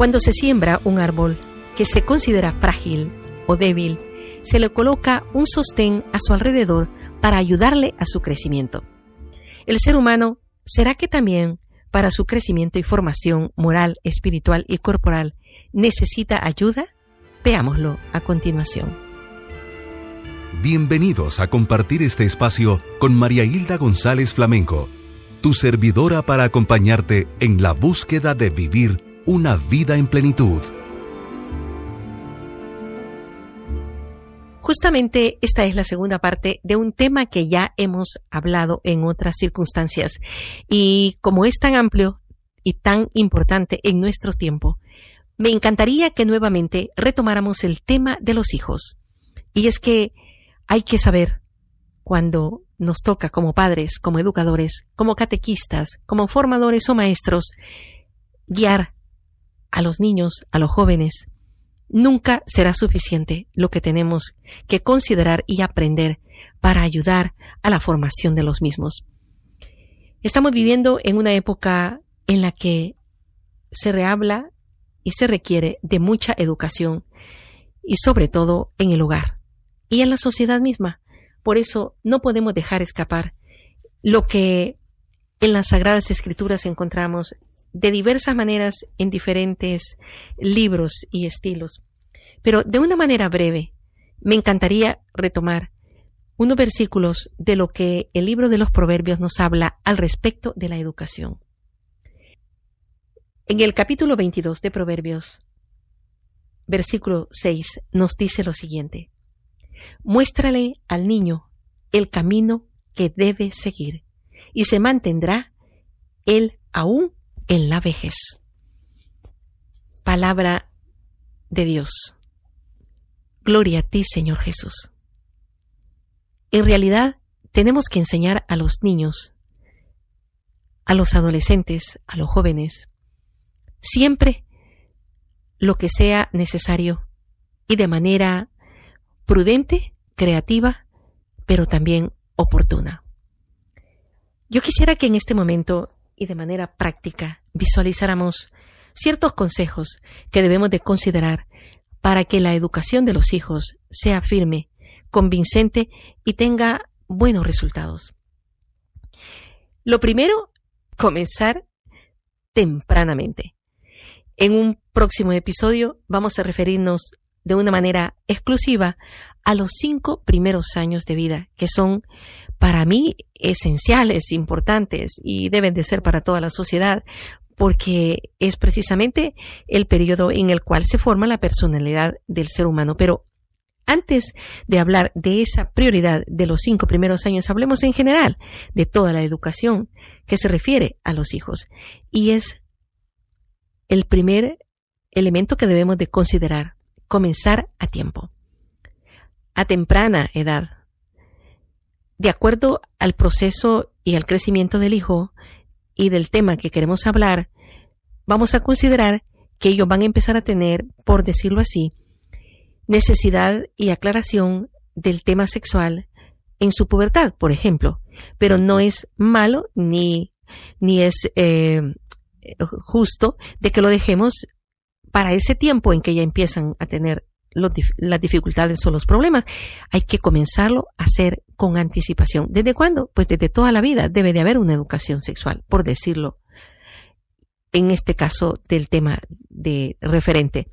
Cuando se siembra un árbol que se considera frágil o débil, se le coloca un sostén a su alrededor para ayudarle a su crecimiento. El ser humano, ¿será que también para su crecimiento y formación moral, espiritual y corporal necesita ayuda? Veámoslo a continuación. Bienvenidos a compartir este espacio con María Hilda González Flamenco, tu servidora para acompañarte en la búsqueda de vivir una vida en plenitud. Justamente esta es la segunda parte de un tema que ya hemos hablado en otras circunstancias y como es tan amplio y tan importante en nuestro tiempo, me encantaría que nuevamente retomáramos el tema de los hijos. Y es que hay que saber cuando nos toca como padres, como educadores, como catequistas, como formadores o maestros, guiar a los niños, a los jóvenes, nunca será suficiente lo que tenemos que considerar y aprender para ayudar a la formación de los mismos. Estamos viviendo en una época en la que se rehabla y se requiere de mucha educación y sobre todo en el hogar y en la sociedad misma. Por eso no podemos dejar escapar lo que en las Sagradas Escrituras encontramos de diversas maneras en diferentes libros y estilos. Pero de una manera breve, me encantaría retomar unos versículos de lo que el libro de los Proverbios nos habla al respecto de la educación. En el capítulo 22 de Proverbios, versículo 6, nos dice lo siguiente. Muéstrale al niño el camino que debe seguir y se mantendrá él aún en la vejez. Palabra de Dios. Gloria a ti, Señor Jesús. En realidad, tenemos que enseñar a los niños, a los adolescentes, a los jóvenes, siempre lo que sea necesario y de manera prudente, creativa, pero también oportuna. Yo quisiera que en este momento y de manera práctica visualizáramos ciertos consejos que debemos de considerar para que la educación de los hijos sea firme, convincente y tenga buenos resultados. Lo primero, comenzar tempranamente. En un próximo episodio vamos a referirnos de una manera exclusiva a los cinco primeros años de vida, que son para mí esenciales, importantes y deben de ser para toda la sociedad, porque es precisamente el periodo en el cual se forma la personalidad del ser humano. Pero antes de hablar de esa prioridad de los cinco primeros años, hablemos en general de toda la educación que se refiere a los hijos. Y es el primer elemento que debemos de considerar, comenzar a tiempo, a temprana edad. De acuerdo al proceso y al crecimiento del hijo y del tema que queremos hablar, vamos a considerar que ellos van a empezar a tener, por decirlo así, necesidad y aclaración del tema sexual en su pubertad, por ejemplo. Pero no es malo ni, ni es eh, justo de que lo dejemos para ese tiempo en que ya empiezan a tener las dificultades o los problemas. Hay que comenzarlo a hacer con anticipación. ¿Desde cuándo? Pues desde toda la vida debe de haber una educación sexual, por decirlo en este caso del tema de referente.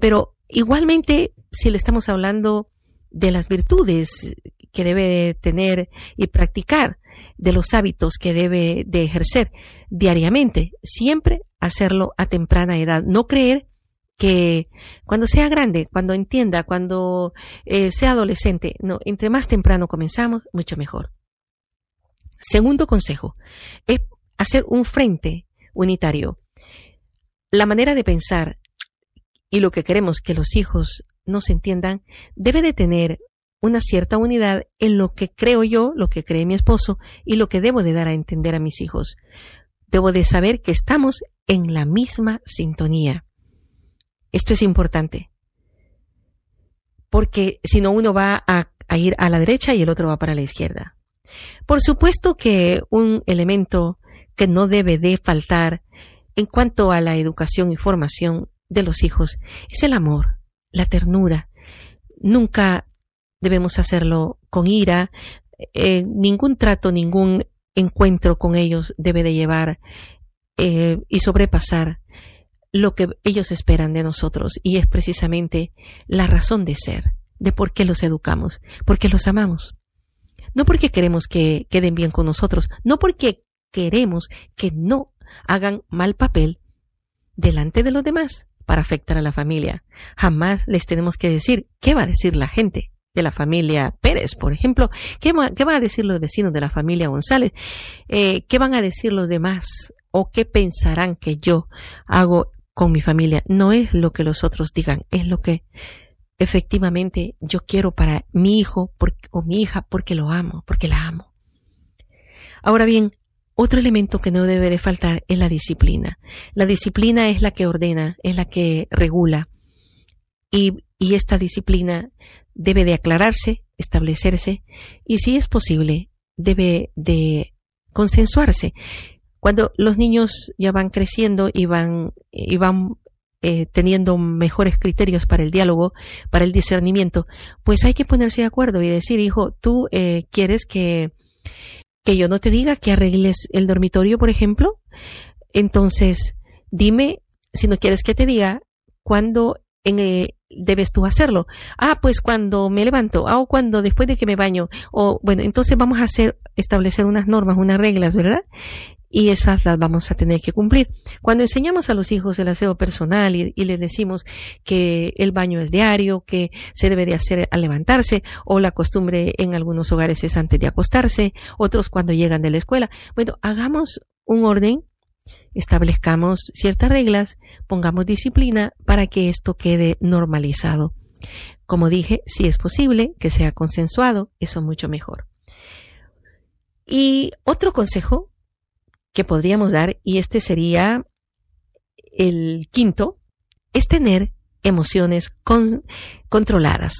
Pero igualmente, si le estamos hablando de las virtudes que debe tener y practicar, de los hábitos que debe de ejercer diariamente, siempre hacerlo a temprana edad, no creer que cuando sea grande, cuando entienda, cuando eh, sea adolescente, no, entre más temprano comenzamos, mucho mejor. Segundo consejo, es hacer un frente unitario. La manera de pensar y lo que queremos que los hijos nos entiendan debe de tener una cierta unidad en lo que creo yo, lo que cree mi esposo y lo que debo de dar a entender a mis hijos. Debo de saber que estamos en la misma sintonía. Esto es importante. Porque si no, uno va a, ir a la derecha y el otro va para la izquierda. Por supuesto que un elemento que no debe de faltar en cuanto a la educación y formación de los hijos es el amor, la ternura. Nunca debemos hacerlo con ira. Eh, ningún trato, ningún encuentro con ellos debe de llevar eh, y sobrepasar lo que ellos esperan de nosotros y es precisamente la razón de ser, de por qué los educamos, porque los amamos. No porque queremos que queden bien con nosotros, no porque queremos que no hagan mal papel delante de los demás para afectar a la familia. Jamás les tenemos que decir qué va a decir la gente de la familia Pérez, por ejemplo, qué va, a decir los vecinos de la familia González, eh, qué van a decir los demás o qué pensarán que yo hago con mi familia. No es lo que los otros digan, es lo que efectivamente yo quiero para mi hijo o mi hija porque lo amo, porque la amo. Ahora bien, otro elemento que no debe de faltar es la disciplina. La disciplina es la que ordena, es la que regula. Y, y esta disciplina debe de aclararse, establecerse y si es posible, debe de consensuarse. Cuando los niños ya van creciendo y van, y van eh, teniendo mejores criterios para el diálogo, para el discernimiento, pues hay que ponerse de acuerdo y decir, hijo, tú eh, quieres que, que yo no te diga que arregles el dormitorio, por ejemplo. Entonces, dime, si no quieres que te diga, cuándo en, eh, debes tú hacerlo. Ah, pues cuando me levanto, ah, o cuando después de que me baño, o bueno, entonces vamos a hacer, establecer unas normas, unas reglas, ¿verdad? Y esas las vamos a tener que cumplir. Cuando enseñamos a los hijos el aseo personal y, les decimos que el baño es diario, que se debe de hacer al levantarse, o la costumbre en algunos hogares es antes de acostarse, otros cuando llegan de la escuela, bueno, hagamos un orden, establezcamos ciertas reglas, pongamos disciplina para que esto quede normalizado. Como dije, si es posible que sea consensuado, eso mucho mejor. Y otro consejo que podríamos dar, y este sería el quinto, es tener emociones controladas.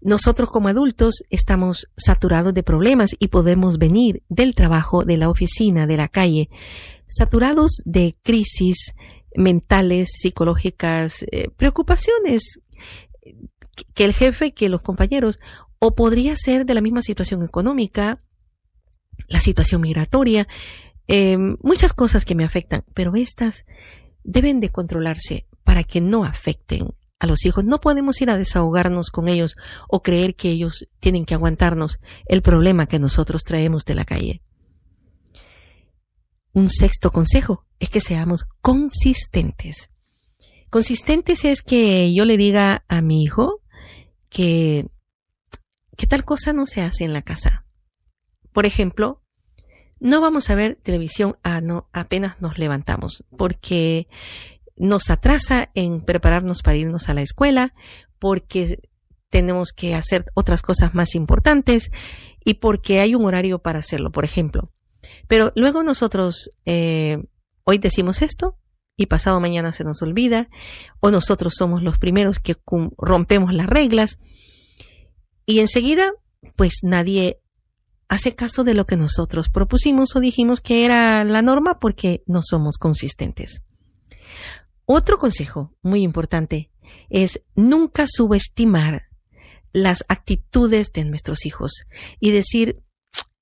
Nosotros como adultos estamos saturados de problemas y podemos venir del trabajo, de la oficina, de la calle, saturados de crisis mentales, psicológicas, eh, preocupaciones que el jefe, que los compañeros, o podría ser de la misma situación económica, la situación migratoria, Em, muchas cosas que me afectan, pero estas deben de controlarse para que no afecten a los hijos. No podemos ir a desahogarnos con ellos o creer que ellos tienen que aguantarnos el problema que nosotros traemos de la calle. Un sexto consejo es que seamos consistentes. Consistentes es que yo le diga a mi hijo que, que tal cosa no se hace en la casa. Por ejemplo, no vamos a ver televisión a no, apenas nos levantamos, porque nos atrasa en prepararnos para irnos a la escuela, porque tenemos que hacer otras cosas más importantes y porque hay un horario para hacerlo, por ejemplo. Pero luego nosotros eh, hoy decimos esto y pasado mañana se nos olvida, o nosotros somos los primeros que rompemos las reglas y enseguida pues nadie hace caso de lo que nosotros propusimos o dijimos que era la norma porque no somos consistentes. Otro consejo muy importante es nunca subestimar las actitudes de nuestros hijos y decir,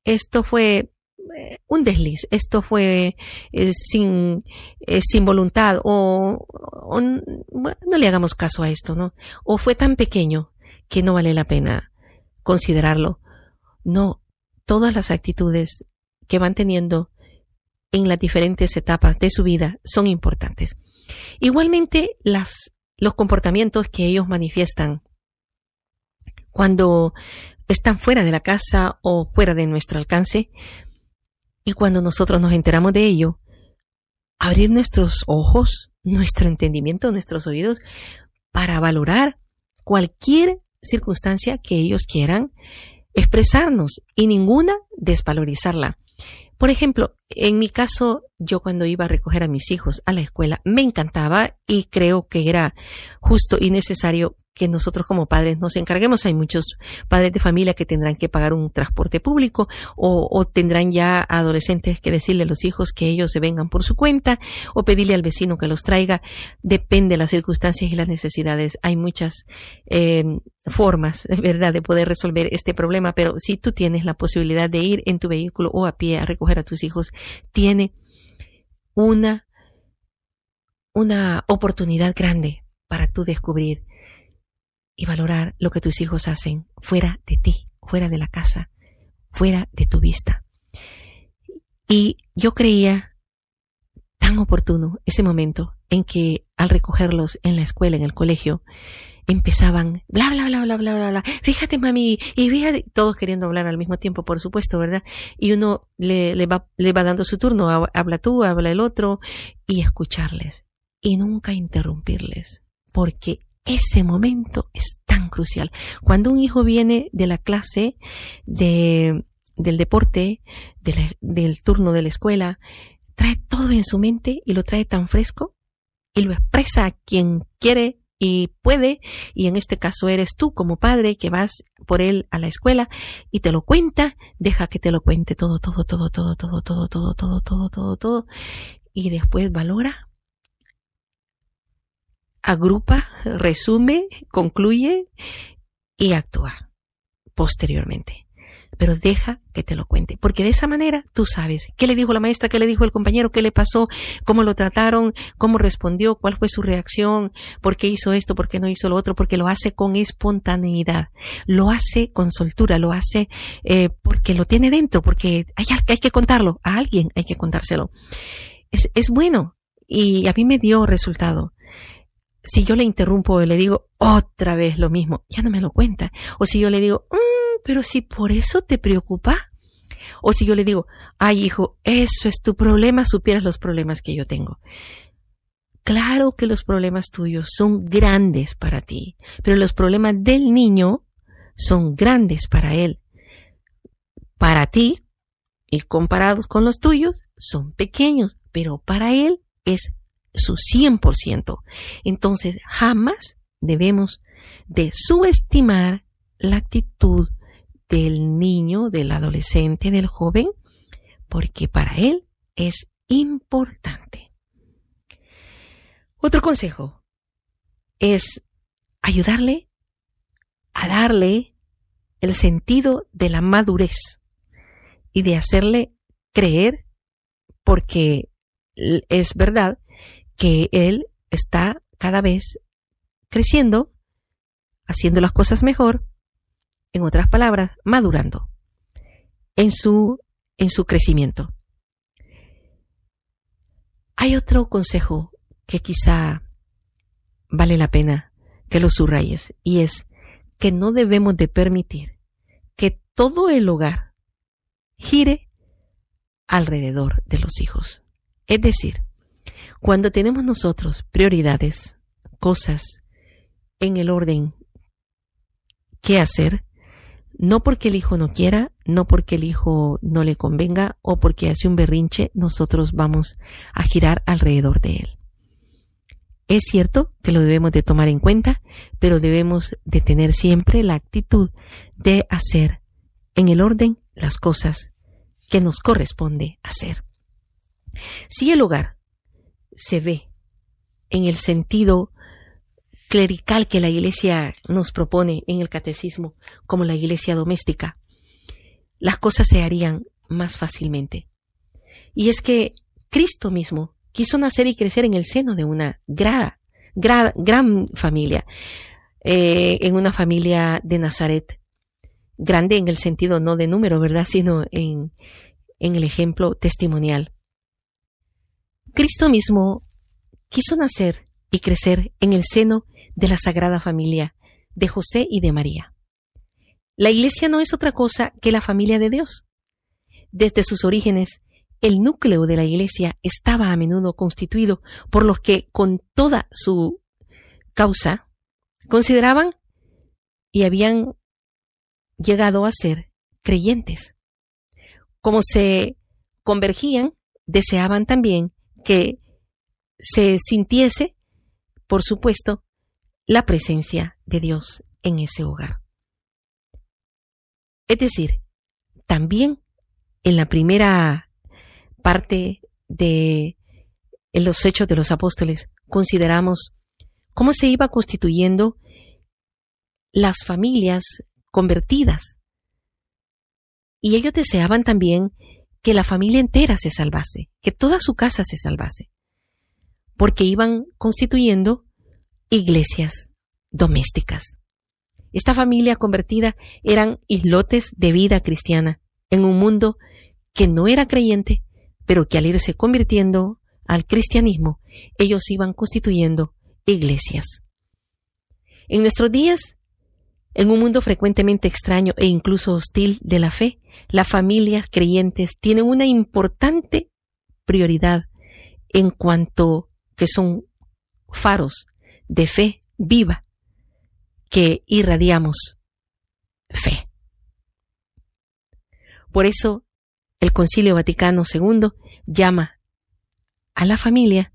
esto fue eh, un desliz, esto fue eh, sin, eh, sin voluntad o, no le hagamos caso a esto, ¿no? O fue tan pequeño que no vale la pena considerarlo. No, todas las actitudes que van teniendo en las diferentes etapas de su vida son importantes. Igualmente, los comportamientos que ellos manifiestan cuando están fuera de la casa o fuera de nuestro alcance, y cuando nosotros nos enteramos de ello, abrir nuestros ojos, nuestro entendimiento, nuestros oídos, para valorar cualquier circunstancia que ellos quieran expresarnos y ninguna desvalorizarla. Por ejemplo, en mi caso, yo cuando iba a recoger a mis hijos a la escuela, me encantaba y creo que era justo y necesario que nosotros como padres nos encarguemos. Hay muchos padres de familia que tendrán que pagar un transporte público o, tendrán ya adolescentes que decirle a los hijos que ellos se vengan por su cuenta o pedirle al vecino que los traiga. Depende de las circunstancias y las necesidades. Hay muchas eh, formas, ¿verdad?, de poder resolver este problema, pero si tú tienes la posibilidad de ir en tu vehículo o a pie a recoger a tus hijos, tiene una, una oportunidad grande para tú descubrir y valorar lo que tus hijos hacen fuera de ti, fuera de la casa, fuera de tu vista. Y yo creía tan oportuno ese momento en que al recogerlos en la escuela, en el colegio, empezaban bla bla bla bla bla bla bla. Fíjate, mami, y fíjate, todos queriendo hablar al mismo tiempo, por supuesto, ¿verdad? Y uno le, le, va, le va dando su turno, habla tú, habla el otro, y escucharles. Y nunca interrumpirles, porque ese momento es tan crucial. Cuando un hijo viene de la clase de, del deporte, del turno de la escuela, trae todo en su mente y lo trae tan fresco y lo expresa a quien quiere y puede, y en este caso eres tú como padre que vas por él a la escuela y te lo cuenta, deja que te lo cuente todo, todo, todo, todo, todo, todo, todo, todo, todo, todo, todo, y después valora agrupa, resume, concluye y actúa posteriormente. Pero deja que te lo cuente, porque de esa manera tú sabes qué le dijo la maestra, qué le dijo el compañero, qué le pasó, cómo lo trataron, cómo respondió, cuál fue su reacción, por qué hizo esto, por qué no hizo lo otro, porque lo hace con espontaneidad, lo hace con soltura, lo hace eh, porque lo tiene dentro, porque hay, hay que contarlo, a alguien hay que contárselo. Es, es bueno y a mí me dio resultado si yo le interrumpo y le digo otra vez lo mismo, ya no me lo cuenta. O si yo le digo, mm, pero si por eso te preocupa. O si yo le digo, ay hijo, eso es tu problema, supieras los problemas que yo tengo. Claro que los problemas tuyos son grandes para ti, pero los problemas del niño son grandes para él. Para ti, y comparados con los tuyos, son pequeños, pero para él es su 100%. Entonces, jamás debemos de subestimar la actitud del niño, del adolescente, del joven, porque para él es importante. Otro consejo es ayudarle a darle el sentido de la madurez y de hacerle creer, porque es verdad que él está cada vez creciendo, haciendo las cosas mejor, en otras palabras, madurando en su, en su crecimiento. Hay otro consejo que quizá vale la pena que lo subrayes y es que no debemos de permitir que todo el hogar gire alrededor de los hijos. Es decir, cuando tenemos nosotros prioridades, cosas en el orden que hacer, no porque el hijo no quiera, no porque el hijo no le convenga o porque hace un berrinche, nosotros vamos a girar alrededor de él. Es cierto que lo debemos de tomar en cuenta, pero debemos de tener siempre la actitud de hacer en el orden las cosas que nos corresponde hacer. Si el hogar se ve en el sentido clerical que la Iglesia nos propone en el catecismo como la Iglesia doméstica, las cosas se harían más fácilmente. Y es que Cristo mismo quiso nacer y crecer en el seno de una gran, familia, eh, en una familia de Nazaret, grande en el sentido no de número, ¿verdad?, sino en, en el ejemplo testimonial. Cristo mismo quiso nacer y crecer en el seno de la Sagrada Familia de José y de María. La Iglesia no es otra cosa que la familia de Dios. Desde sus orígenes, el núcleo de la Iglesia estaba a menudo constituido por los que, con toda su causa, consideraban y habían llegado a ser creyentes. Como se convergían, deseaban también que se sintiese, por supuesto, la presencia de Dios en ese hogar. Es decir, también en la primera parte de los hechos de los apóstoles consideramos cómo se iba constituyendo las familias convertidas. Y ellos deseaban también que la familia entera se salvase, que toda su casa se salvase, porque iban constituyendo iglesias domésticas. Esta familia convertida eran islotes de vida cristiana en un mundo que no era creyente, pero que al irse convirtiendo al cristianismo, ellos iban constituyendo iglesias. En nuestros días, en un mundo frecuentemente extraño e incluso hostil de la fe, las familias creyentes tienen una importante prioridad en cuanto que son faros de fe viva que irradiamos fe. Por eso el Concilio Vaticano II llama a la familia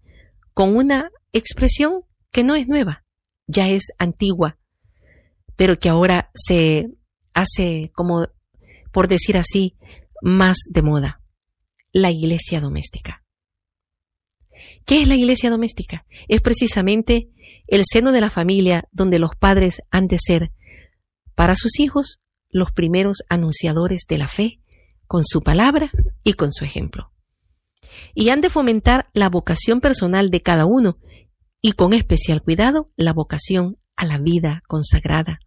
con una expresión que no es nueva, ya es antigua, pero que ahora se hace como, por decir así, más de moda, la iglesia doméstica. ¿Qué es la iglesia doméstica? Es precisamente el seno de la familia donde los padres han de ser para sus hijos los primeros anunciadores de la fe con su palabra y con su ejemplo. Y han de fomentar la vocación personal de cada uno y con especial cuidado la vocación a la vida consagrada,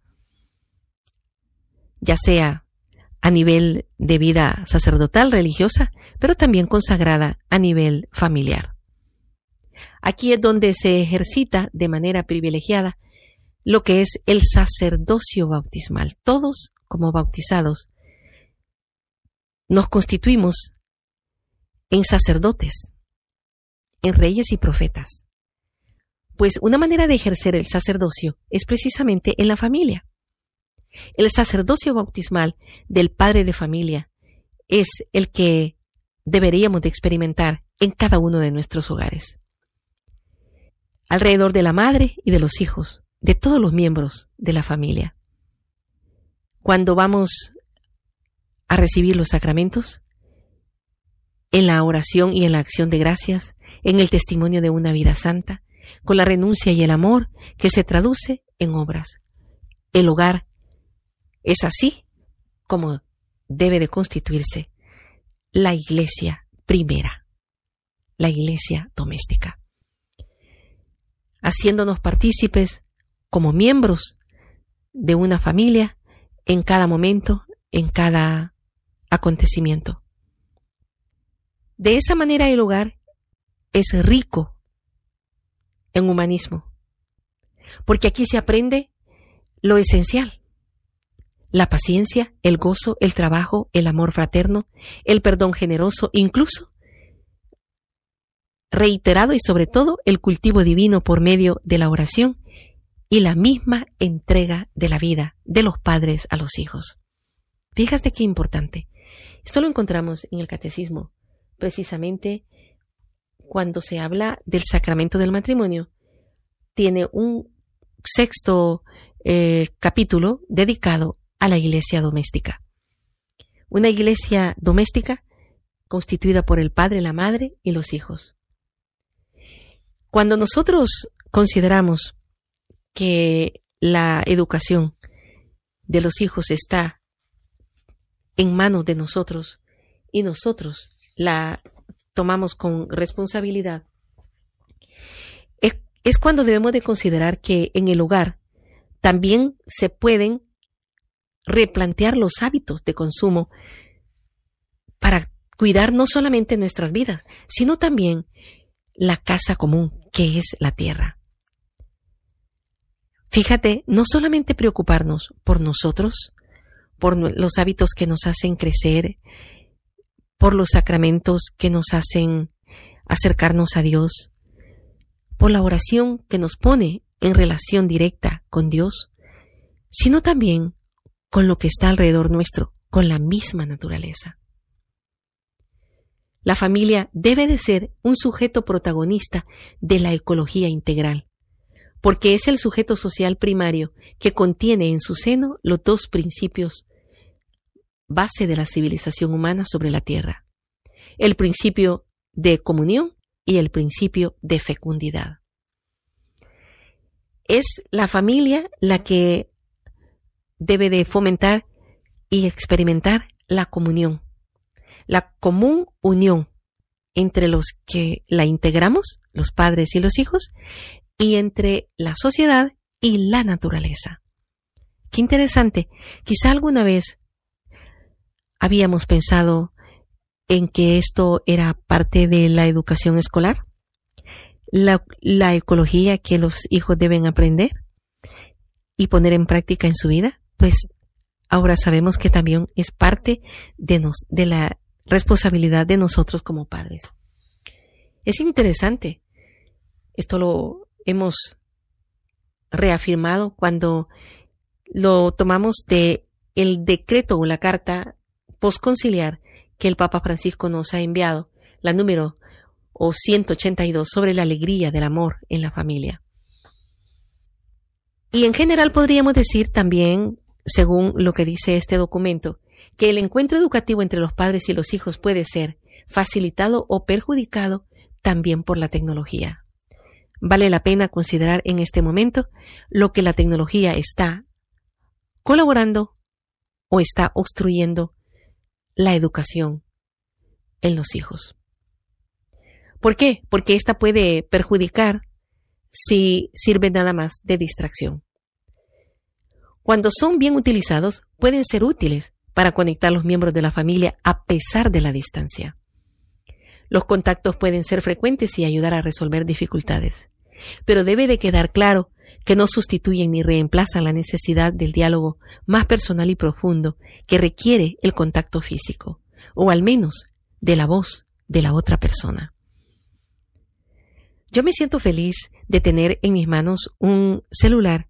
ya sea a nivel de vida sacerdotal, religiosa, pero también consagrada a nivel familiar. Aquí es donde se ejercita de manera privilegiada lo que es el sacerdocio bautismal. Todos, como bautizados, nos constituimos en sacerdotes, en reyes y profetas. Pues una manera de ejercer el sacerdocio es precisamente en la familia. El sacerdocio bautismal del padre de familia es el que deberíamos de experimentar en cada uno de nuestros hogares alrededor de la madre y de los hijos, de todos los miembros de la familia. Cuando vamos a recibir los sacramentos, en la oración y en la acción de gracias, en el testimonio de una vida santa, con la renuncia y el amor que se traduce en obras. El hogar es así como debe de constituirse la iglesia primera, la iglesia doméstica haciéndonos partícipes como miembros de una familia en cada momento, en cada acontecimiento. De esa manera el hogar es rico en humanismo, porque aquí se aprende lo esencial, la paciencia, el gozo, el trabajo, el amor fraterno, el perdón generoso, incluso reiterado y sobre todo el cultivo divino por medio de la oración y la misma entrega de la vida de los padres a los hijos. Fíjate qué importante. Esto lo encontramos en el catecismo, precisamente cuando se habla del sacramento del matrimonio. Tiene un sexto eh, capítulo dedicado a la iglesia doméstica. Una iglesia doméstica constituida por el padre, la madre y los hijos. Cuando nosotros consideramos que la educación de los hijos está en manos de nosotros y nosotros la tomamos con responsabilidad, es, es, cuando debemos de considerar que en el hogar también se pueden replantear los hábitos de consumo para cuidar no solamente nuestras vidas, sino también la casa común, que es la tierra. Fíjate, no solamente preocuparnos por nosotros, por los hábitos que nos hacen crecer, por los sacramentos que nos hacen acercarnos a Dios, por la oración que nos pone en relación directa con Dios, sino también con lo que está alrededor nuestro, con la misma naturaleza. La familia debe de ser un sujeto protagonista de la ecología integral, porque es el sujeto social primario que contiene en su seno los dos principios base de la civilización humana sobre la Tierra, el principio de comunión y el principio de fecundidad. Es la familia la que debe de fomentar y experimentar la comunión, la común unión entre los que la integramos, los padres y los hijos, y entre la sociedad y la naturaleza. Qué interesante. Quizá alguna vez habíamos pensado en que esto era parte de la educación escolar, la, la, ecología que los hijos deben aprender y poner en práctica en su vida, pues ahora sabemos que también es parte de, nos, de la responsabilidad de nosotros como padres. Es interesante. Esto lo hemos reafirmado cuando lo tomamos de el decreto o la carta posconciliar que el Papa Francisco nos ha enviado, la número o 182 sobre la alegría del amor en la familia. Y en general podríamos decir también, según lo que dice este documento, que el encuentro educativo entre los padres y los hijos puede ser facilitado o perjudicado también por la tecnología. Vale la pena considerar en este momento lo que la tecnología está colaborando o está obstruyendo la educación en los hijos. ¿Por qué? Porque esta puede perjudicar si sirve nada más de distracción. Cuando son bien utilizados, pueden ser útiles para conectar los miembros de la familia a pesar de la distancia. Los contactos pueden ser frecuentes y ayudar a resolver dificultades, pero debe de quedar claro que no sustituyen ni reemplazan la necesidad del diálogo más personal y profundo que requiere el contacto físico, o al menos de la voz de la otra persona. Yo me siento feliz de tener en mis manos un celular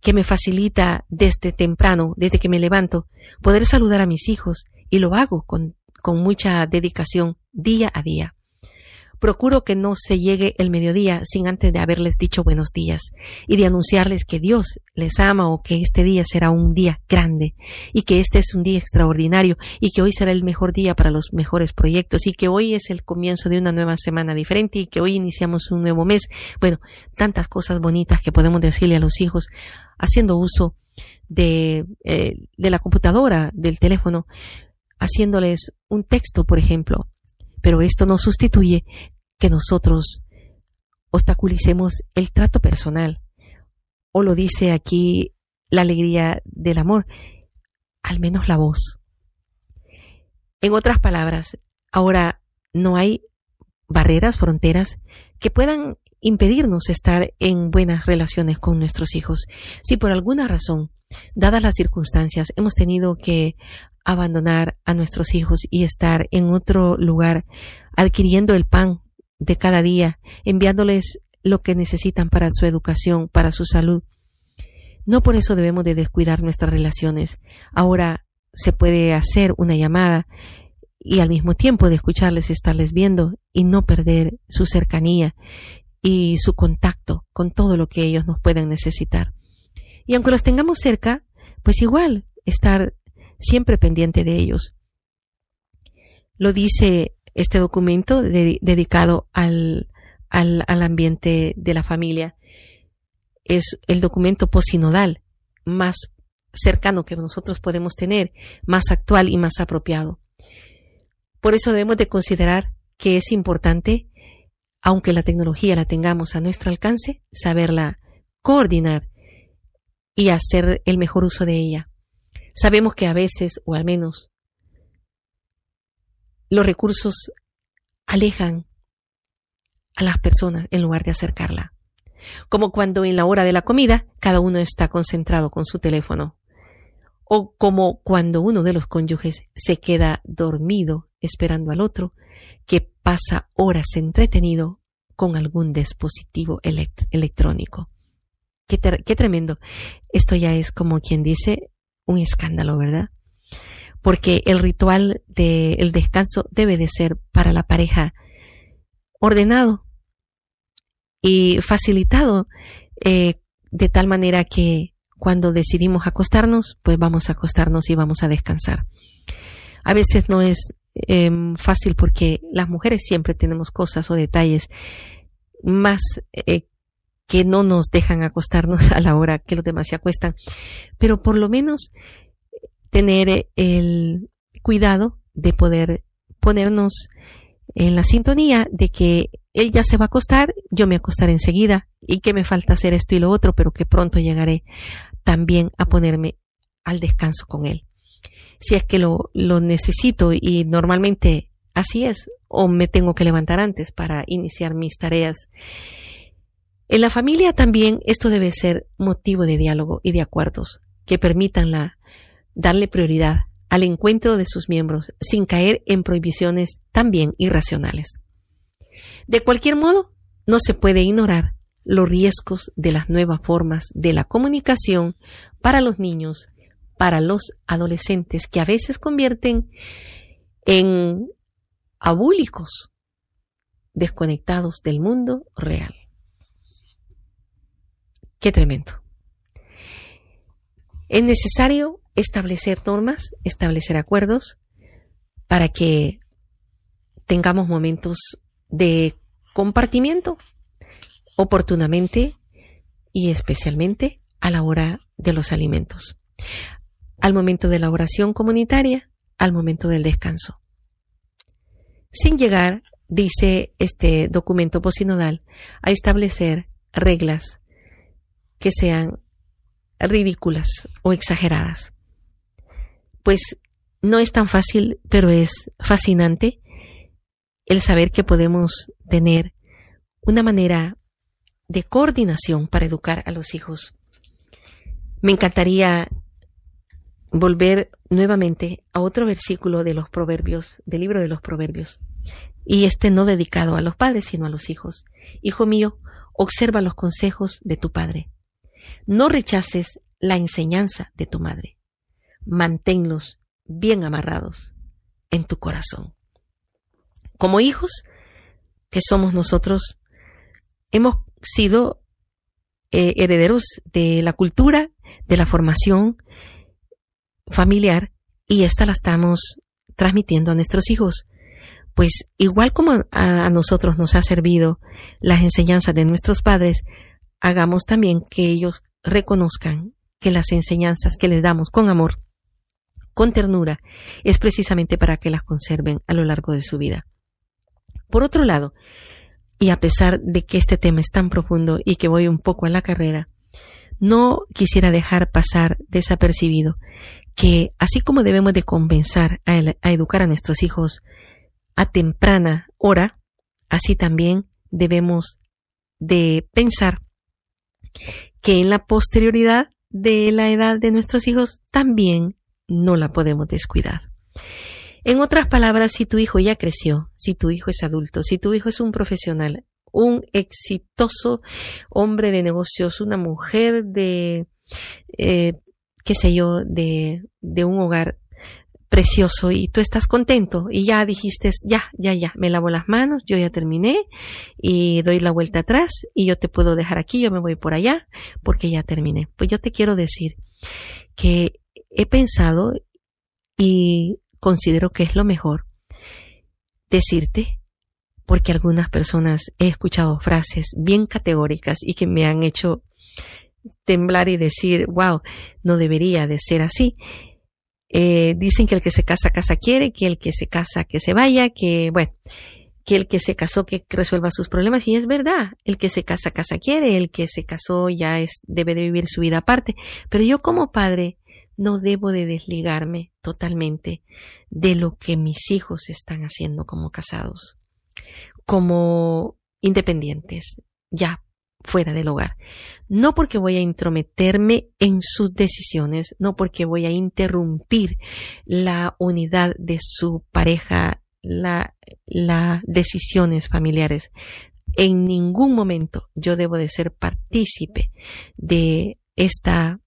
que me facilita desde temprano, desde que me levanto, poder saludar a mis hijos y lo hago con, con mucha dedicación día a día. Procuro que no se llegue el mediodía sin antes de haberles dicho buenos días y de anunciarles que Dios les ama o que este día será un día grande y que este es un día extraordinario y que hoy será el mejor día para los mejores proyectos y que hoy es el comienzo de una nueva semana diferente y que hoy iniciamos un nuevo mes. Bueno, tantas cosas bonitas que podemos decirle a los hijos haciendo uso de, eh, de la computadora, del teléfono, haciéndoles un texto, por ejemplo. Pero esto no sustituye que nosotros obstaculicemos el trato personal. O lo dice aquí la alegría del amor, al menos la voz. En otras palabras, ahora no hay barreras, fronteras que puedan impedirnos estar en buenas relaciones con nuestros hijos. Si por alguna razón, dadas las circunstancias, hemos tenido que abandonar a nuestros hijos y estar en otro lugar, adquiriendo el pan de cada día, enviándoles lo que necesitan para su educación, para su salud. No por eso debemos de descuidar nuestras relaciones. Ahora se puede hacer una llamada y al mismo tiempo de escucharles, estarles viendo y no perder su cercanía y su contacto con todo lo que ellos nos pueden necesitar. Y aunque los tengamos cerca, pues igual estar siempre pendiente de ellos. Lo dice este documento dedicado al, al, al, ambiente de la familia. Es el documento posinodal más cercano que nosotros podemos tener, más actual y más apropiado. Por eso debemos de considerar que es importante aunque la tecnología la tengamos a nuestro alcance, saberla coordinar y hacer el mejor uso de ella. Sabemos que a veces, o al menos, los recursos alejan a las personas en lugar de acercarla. Como cuando en la hora de la comida cada uno está concentrado con su teléfono. O como cuando uno de los cónyuges se queda dormido esperando al otro que pasa horas entretenido con algún dispositivo electrónico. Qué, tremendo. Esto ya es como quien dice un escándalo, ¿verdad? Porque el ritual del descanso debe de ser para la pareja ordenado y facilitado eh, de tal manera que cuando decidimos acostarnos, pues vamos a acostarnos y vamos a descansar. A veces no es em, fácil porque las mujeres siempre tenemos cosas o detalles más eh, que no nos dejan acostarnos a la hora que los demás se acuestan, pero por lo menos tener el cuidado de poder ponernos en la sintonía de que él ya se va a acostar, yo me acostaré enseguida y que me falta hacer esto y lo otro, pero que pronto llegaré también a ponerme al descanso con él. Si es que lo, lo necesito y normalmente así es, o me tengo que levantar antes para iniciar mis tareas. En la familia también esto debe ser motivo de diálogo y de acuerdos que permitan darle prioridad al encuentro de sus miembros sin caer en prohibiciones también irracionales. De cualquier modo, no se puede ignorar los riesgos de las nuevas formas de la comunicación para los niños, para los adolescentes, que a veces convierten en abúlicos, desconectados del mundo real. Qué tremendo. Es necesario establecer normas, establecer acuerdos para que tengamos momentos de compartimiento oportunamente y especialmente a la hora de los alimentos, al momento de la oración comunitaria, al momento del descanso. Sin llegar, dice este documento posinodal, a establecer reglas que sean ridículas o exageradas. Pues no es tan fácil, pero es fascinante el saber que podemos tener una manera de coordinación para educar a los hijos. Me encantaría volver nuevamente a otro versículo de los proverbios, del libro de los proverbios, y este no dedicado a los padres, sino a los hijos. Hijo mío, observa los consejos de tu padre. No rechaces la enseñanza de tu madre. Manténlos bien amarrados en tu corazón. Como hijos que somos nosotros, hemos sido eh, herederos de la cultura, de la formación familiar y esta la estamos transmitiendo a nuestros hijos. Pues igual como a, nosotros nos ha servido las enseñanzas de nuestros padres, hagamos también que ellos reconozcan que las enseñanzas que les damos con amor, con ternura, es precisamente para que las conserven a lo largo de su vida. Por otro lado, y a pesar de que este tema es tan profundo y que voy un poco a la carrera, no quisiera dejar pasar desapercibido que así como debemos de compensar a, a educar a nuestros hijos a temprana hora, así también debemos de pensar que en la posterioridad de la edad de nuestros hijos también no la podemos descuidar. En otras palabras, si tu hijo ya creció, si tu hijo es adulto, si tu hijo es un profesional, un exitoso hombre de negocios, una mujer de, eh, qué sé yo, de, de un hogar precioso y tú estás contento y ya dijiste, ya, ya, ya, me lavo las manos, yo ya terminé y doy la vuelta atrás y yo te puedo dejar aquí, yo me voy por allá porque ya terminé. Pues yo te quiero decir que he pensado y considero que es lo mejor decirte, porque algunas personas he escuchado frases bien categóricas y que me han hecho temblar y decir, wow, no debería de ser así. Eh, dicen que el que se casa, casa quiere, que el que se casa, que se vaya, que, bueno, que el que se casó, que resuelva sus problemas. Y es verdad, el que se casa, casa quiere, el que se casó ya es, debe de vivir su vida aparte. Pero yo como padre no debo de desligarme totalmente de lo que mis hijos están haciendo como casados, como independientes, ya fuera del hogar. No porque voy a intrometerme en sus decisiones, no porque voy a interrumpir la unidad de su pareja, las decisiones familiares. En ningún momento yo debo de ser partícipe de esta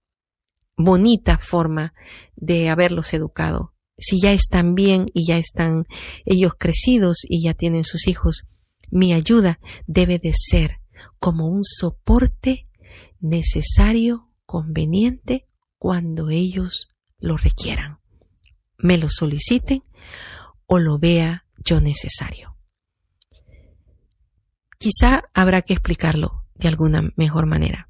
bonita forma de haberlos educado. Si ya están bien y ya están ellos crecidos y ya tienen sus hijos, mi ayuda debe de ser como un soporte necesario, conveniente, cuando ellos lo requieran, me lo soliciten o lo vea yo necesario. Quizá habrá que explicarlo de alguna mejor manera.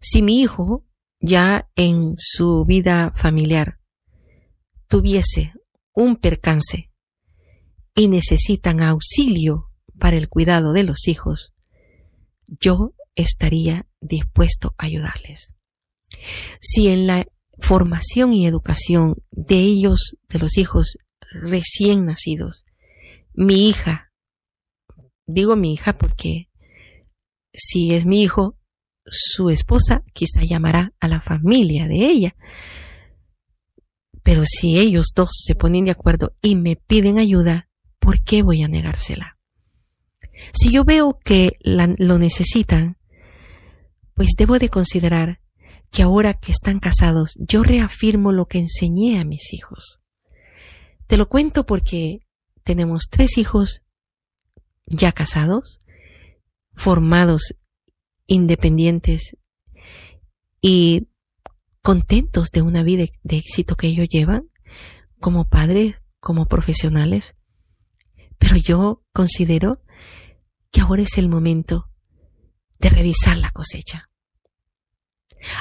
Si mi hijo ya en su vida familiar tuviese un percance y necesitan auxilio para el cuidado de los hijos, yo estaría dispuesto a ayudarles. Si en la formación y educación de ellos, de los hijos recién nacidos, mi hija, digo mi hija porque si es mi hijo, su esposa quizá llamará a la familia de ella. Pero si ellos dos se ponen de acuerdo y me piden ayuda, ¿por qué voy a negársela? Si yo veo que lo necesitan, pues debo de considerar que ahora que están casados, yo reafirmo lo que enseñé a mis hijos. Te lo cuento porque tenemos tres hijos ya casados, formados independientes y contentos de una vida de éxito que ellos llevan como padres, como profesionales. Pero yo considero que ahora es el momento de revisar la cosecha.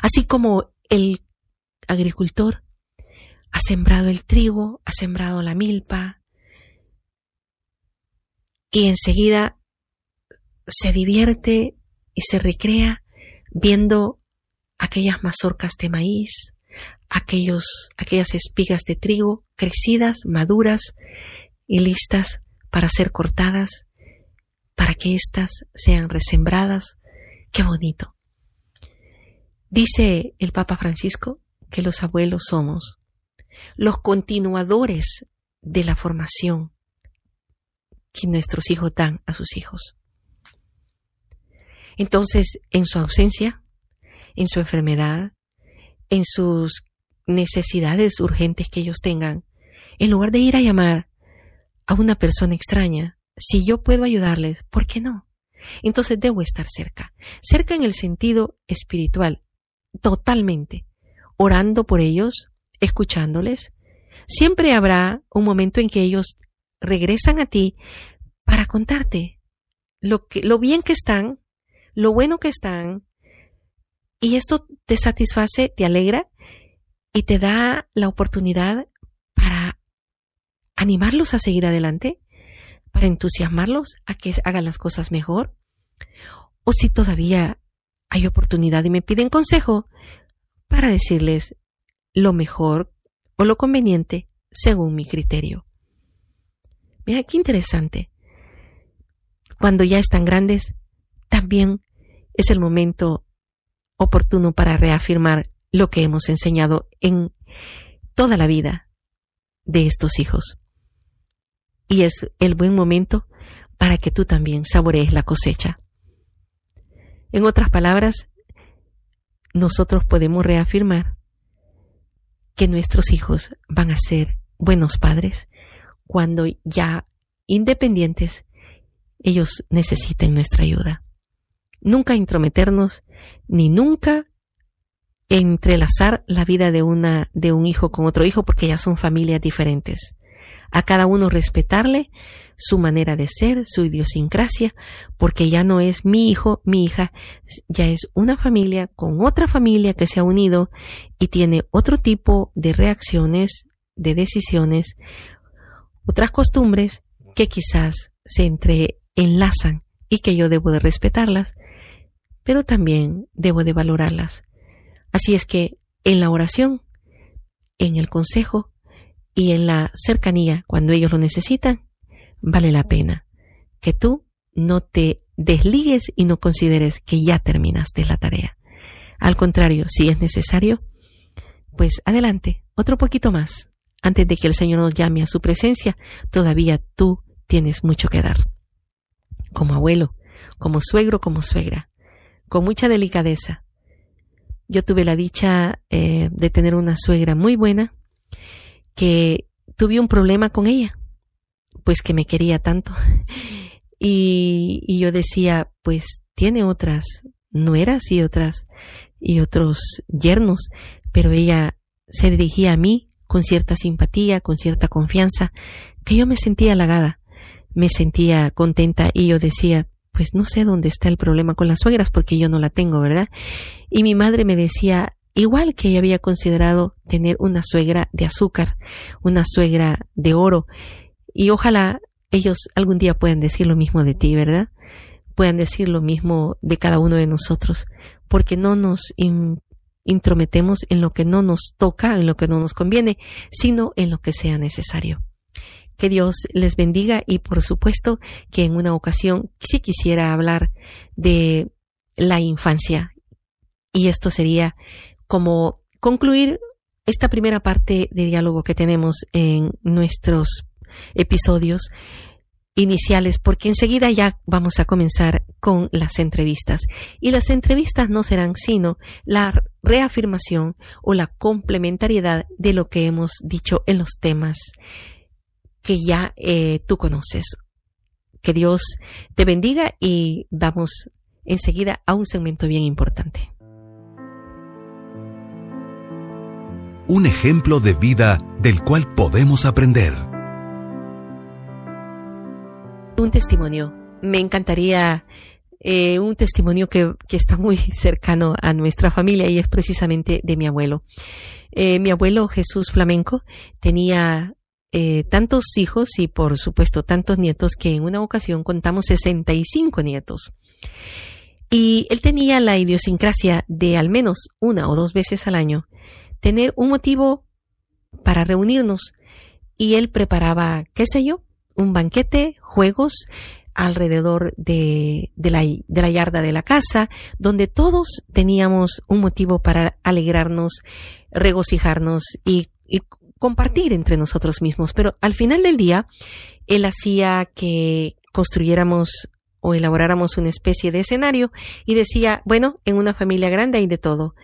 Así como el agricultor ha sembrado el trigo, ha sembrado la milpa y enseguida se divierte y se recrea viendo aquellas mazorcas de maíz, aquellos, aquellas espigas de trigo crecidas, maduras y listas para ser cortadas, para que éstas sean resembradas. Qué bonito. Dice el Papa Francisco que los abuelos somos los continuadores de la formación que nuestros hijos dan a sus hijos. Entonces, en su ausencia, en su enfermedad, en sus necesidades urgentes que ellos tengan, en lugar de ir a llamar a una persona extraña, si yo puedo ayudarles, ¿por qué no? Entonces debo estar cerca, cerca en el sentido espiritual, totalmente, orando por ellos, escuchándoles. Siempre habrá un momento en que ellos regresan a ti para contarte lo, que, lo bien que están, lo bueno que están, y esto te satisface, te alegra y te da la oportunidad para animarlos a seguir adelante, para entusiasmarlos a que hagan las cosas mejor. O si todavía hay oportunidad y me piden consejo, para decirles lo mejor o lo conveniente según mi criterio. Mira qué interesante. Cuando ya están grandes, también es el momento oportuno para reafirmar lo que hemos enseñado en toda la vida de estos hijos. Y es el buen momento para que tú también saborees la cosecha. En otras palabras, nosotros podemos reafirmar que nuestros hijos van a ser buenos padres cuando ya independientes ellos necesiten nuestra ayuda nunca intrometernos ni nunca entrelazar la vida de una de un hijo con otro hijo porque ya son familias diferentes. A cada uno respetarle su manera de ser, su idiosincrasia, porque ya no es mi hijo, mi hija, ya es una familia con otra familia que se ha unido y tiene otro tipo de reacciones, de decisiones, otras costumbres que quizás se entreenlazan y que yo debo de respetarlas pero también debo de valorarlas. Así es que en la oración, en el consejo y en la cercanía cuando ellos lo necesitan, vale la pena que tú no te desligues y no consideres que ya terminaste la tarea. Al contrario, si es necesario, pues adelante, otro poquito más. Antes de que el Señor nos llame a su presencia, todavía tú tienes mucho que dar. Como abuelo, como suegro, como suegra con mucha delicadeza. Yo tuve la dicha eh, de tener una suegra muy buena que tuve un problema con ella, pues que me quería tanto. Y, yo decía, pues tiene otras nueras y otras y otros yernos, pero ella se dirigía a mí con cierta simpatía, con cierta confianza, que yo me sentía halagada, me sentía contenta y yo decía, pues no sé dónde está el problema con las suegras porque yo no la tengo, ¿verdad? Y mi madre me decía, igual que ella había considerado tener una suegra de azúcar, una suegra de oro, y ojalá ellos algún día puedan decir lo mismo de ti, ¿verdad? Puedan decir lo mismo de cada uno de nosotros, porque no nos intrometemos en lo que no nos toca, en lo que no nos conviene, sino en lo que sea necesario. Que Dios les bendiga y por supuesto que en una ocasión sí quisiera hablar de la infancia. Y esto sería como concluir esta primera parte de diálogo que tenemos en nuestros episodios iniciales porque enseguida ya vamos a comenzar con las entrevistas. Y las entrevistas no serán sino la reafirmación o la complementariedad de lo que hemos dicho en los temas que ya eh, tú conoces. Que Dios te bendiga y vamos enseguida a un segmento bien importante. Un ejemplo de vida del cual podemos aprender un testimonio. Me encantaría eh, un testimonio que, que, está muy cercano a nuestra familia y es precisamente de mi abuelo. Eh, mi abuelo Jesús Flamenco tenía eh, tantos hijos y por supuesto tantos nietos que en una ocasión contamos 65 nietos. Y él tenía la idiosincrasia de al menos una o dos veces al año tener un motivo para reunirnos y él preparaba, qué sé yo, un banquete, juegos alrededor de, de, la, de la yarda de la casa, donde todos teníamos un motivo para alegrarnos, regocijarnos y, y compartir entre nosotros mismos. Pero al final del día, él hacía que construyéramos o elaboráramos una especie de escenario y decía, bueno, en una familia grande hay de todo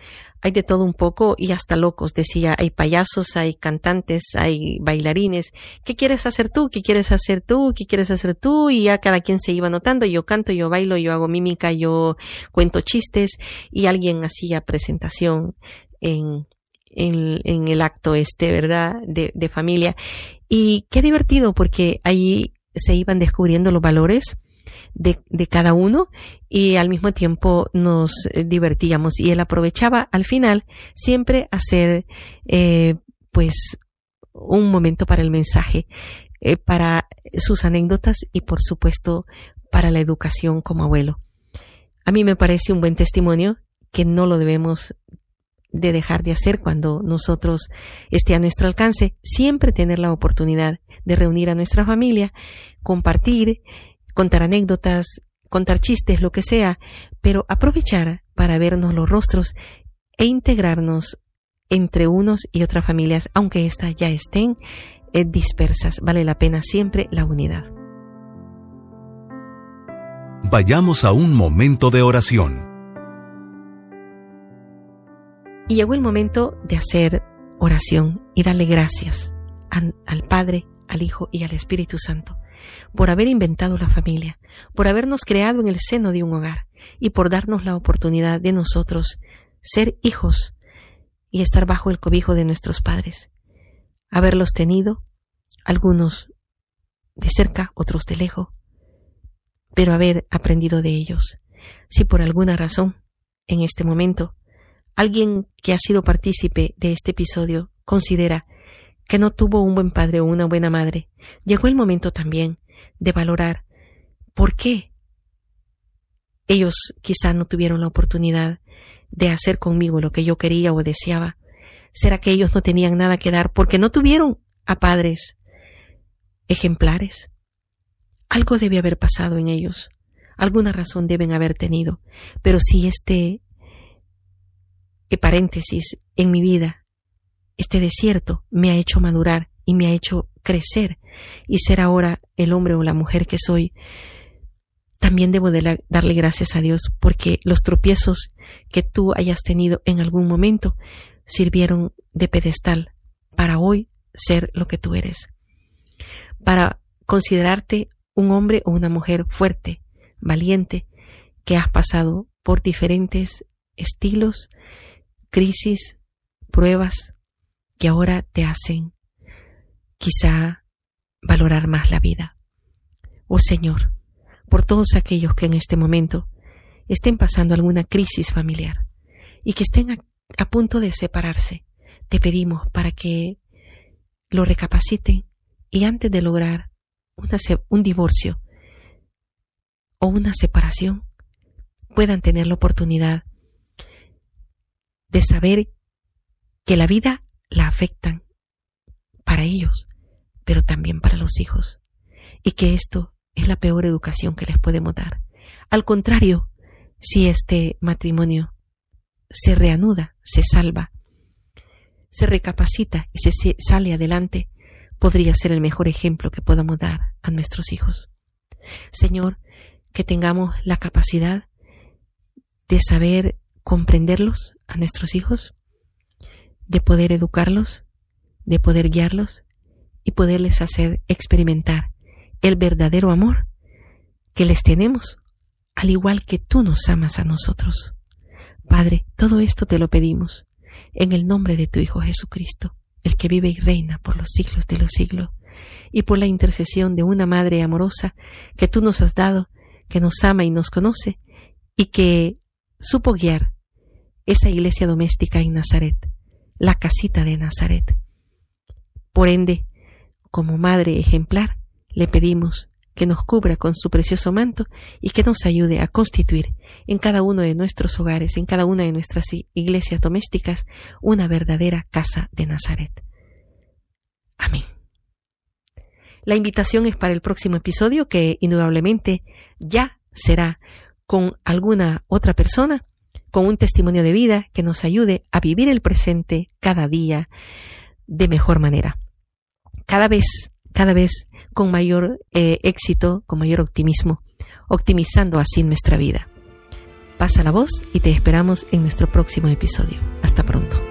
hay de todo un poco y hasta locos. Decía, hay payasos, hay cantantes, hay bailarines. ¿Qué quieres hacer tú? ¿Qué quieres hacer tú? ¿Qué quieres hacer tú? Y ya cada quien se iba notando. Yo canto, yo bailo, yo hago mímica, yo cuento chistes y alguien hacía presentación en, en, en el acto este, ¿verdad? De, de familia. Y qué divertido porque ahí se iban descubriendo los valores de, de cada uno y al mismo tiempo nos eh, divertíamos y él aprovechaba al final siempre hacer eh, pues un momento para el mensaje, eh, para sus anécdotas y por supuesto para la educación como abuelo. A mí me parece un buen testimonio que no lo debemos de dejar de hacer cuando nosotros esté a nuestro alcance, siempre tener la oportunidad de reunir a nuestra familia, compartir contar anécdotas, contar chistes, lo que sea, pero aprovechar para vernos los rostros e integrarnos entre unos y otras familias, aunque éstas ya estén eh, dispersas. Vale la pena siempre la unidad. Vayamos a un momento de oración. Y llegó el momento de hacer oración y darle gracias al Padre, al Hijo y al Espíritu Santo por haber inventado la familia, por habernos creado en el seno de un hogar y por darnos la oportunidad de nosotros ser hijos y estar bajo el cobijo de nuestros padres, haberlos tenido, algunos de cerca, otros de lejos, pero haber aprendido de ellos. Si por alguna razón, en este momento, alguien que ha sido partícipe de este episodio considera que no tuvo un buen padre o una buena madre, llegó el momento también de valorar por qué ellos quizá no tuvieron la oportunidad de hacer conmigo lo que yo quería o deseaba. ¿Será que ellos no tenían nada que dar porque no tuvieron a padres ejemplares? Algo debe haber pasado en ellos, alguna razón deben haber tenido, pero si este paréntesis en mi vida, este desierto me ha hecho madurar y me ha hecho crecer y ser ahora el hombre o la mujer que soy, también debo de darle gracias a Dios porque los tropiezos que tú hayas tenido en algún momento sirvieron de pedestal para hoy ser lo que tú eres, para considerarte un hombre o una mujer fuerte, valiente, que has pasado por diferentes estilos, crisis, pruebas que ahora te hacen quizá valorar más la vida. Oh Señor, por todos aquellos que en este momento estén pasando alguna crisis familiar y que estén a, punto de separarse, te pedimos para que lo recapaciten y antes de lograr un divorcio o una separación, puedan tener la oportunidad de saber que la vida la afectan para ellos, pero también para los hijos, y que esto es la peor educación que les podemos dar. Al contrario, si este matrimonio se reanuda, se salva, se recapacita y se sale adelante, podría ser el mejor ejemplo que podamos dar a nuestros hijos. Señor, que tengamos la capacidad de saber comprenderlos a nuestros hijos, de poder educarlos, de poder guiarlos y poderles hacer experimentar el verdadero amor que les tenemos, al igual que tú nos amas a nosotros. Padre, todo esto te lo pedimos en el nombre de tu Hijo Jesucristo, el que vive y reina por los siglos de los siglos, y por la intercesión de una Madre amorosa que tú nos has dado, que nos ama y nos conoce, y que supo guiar esa iglesia doméstica en Nazaret, la casita de Nazaret. Por ende, como madre ejemplar, le pedimos que nos cubra con su precioso manto y que nos ayude a constituir en cada uno de nuestros hogares, en cada una de nuestras iglesias domésticas, una verdadera casa de Nazaret. Amén. La invitación es para el próximo episodio que indudablemente ya será con alguna otra persona, con un testimonio de vida que nos ayude a vivir el presente cada día de mejor manera. Cada vez, cada vez con mayor eh, éxito, con mayor optimismo, optimizando así nuestra vida. Pasa la voz y te esperamos en nuestro próximo episodio. Hasta pronto.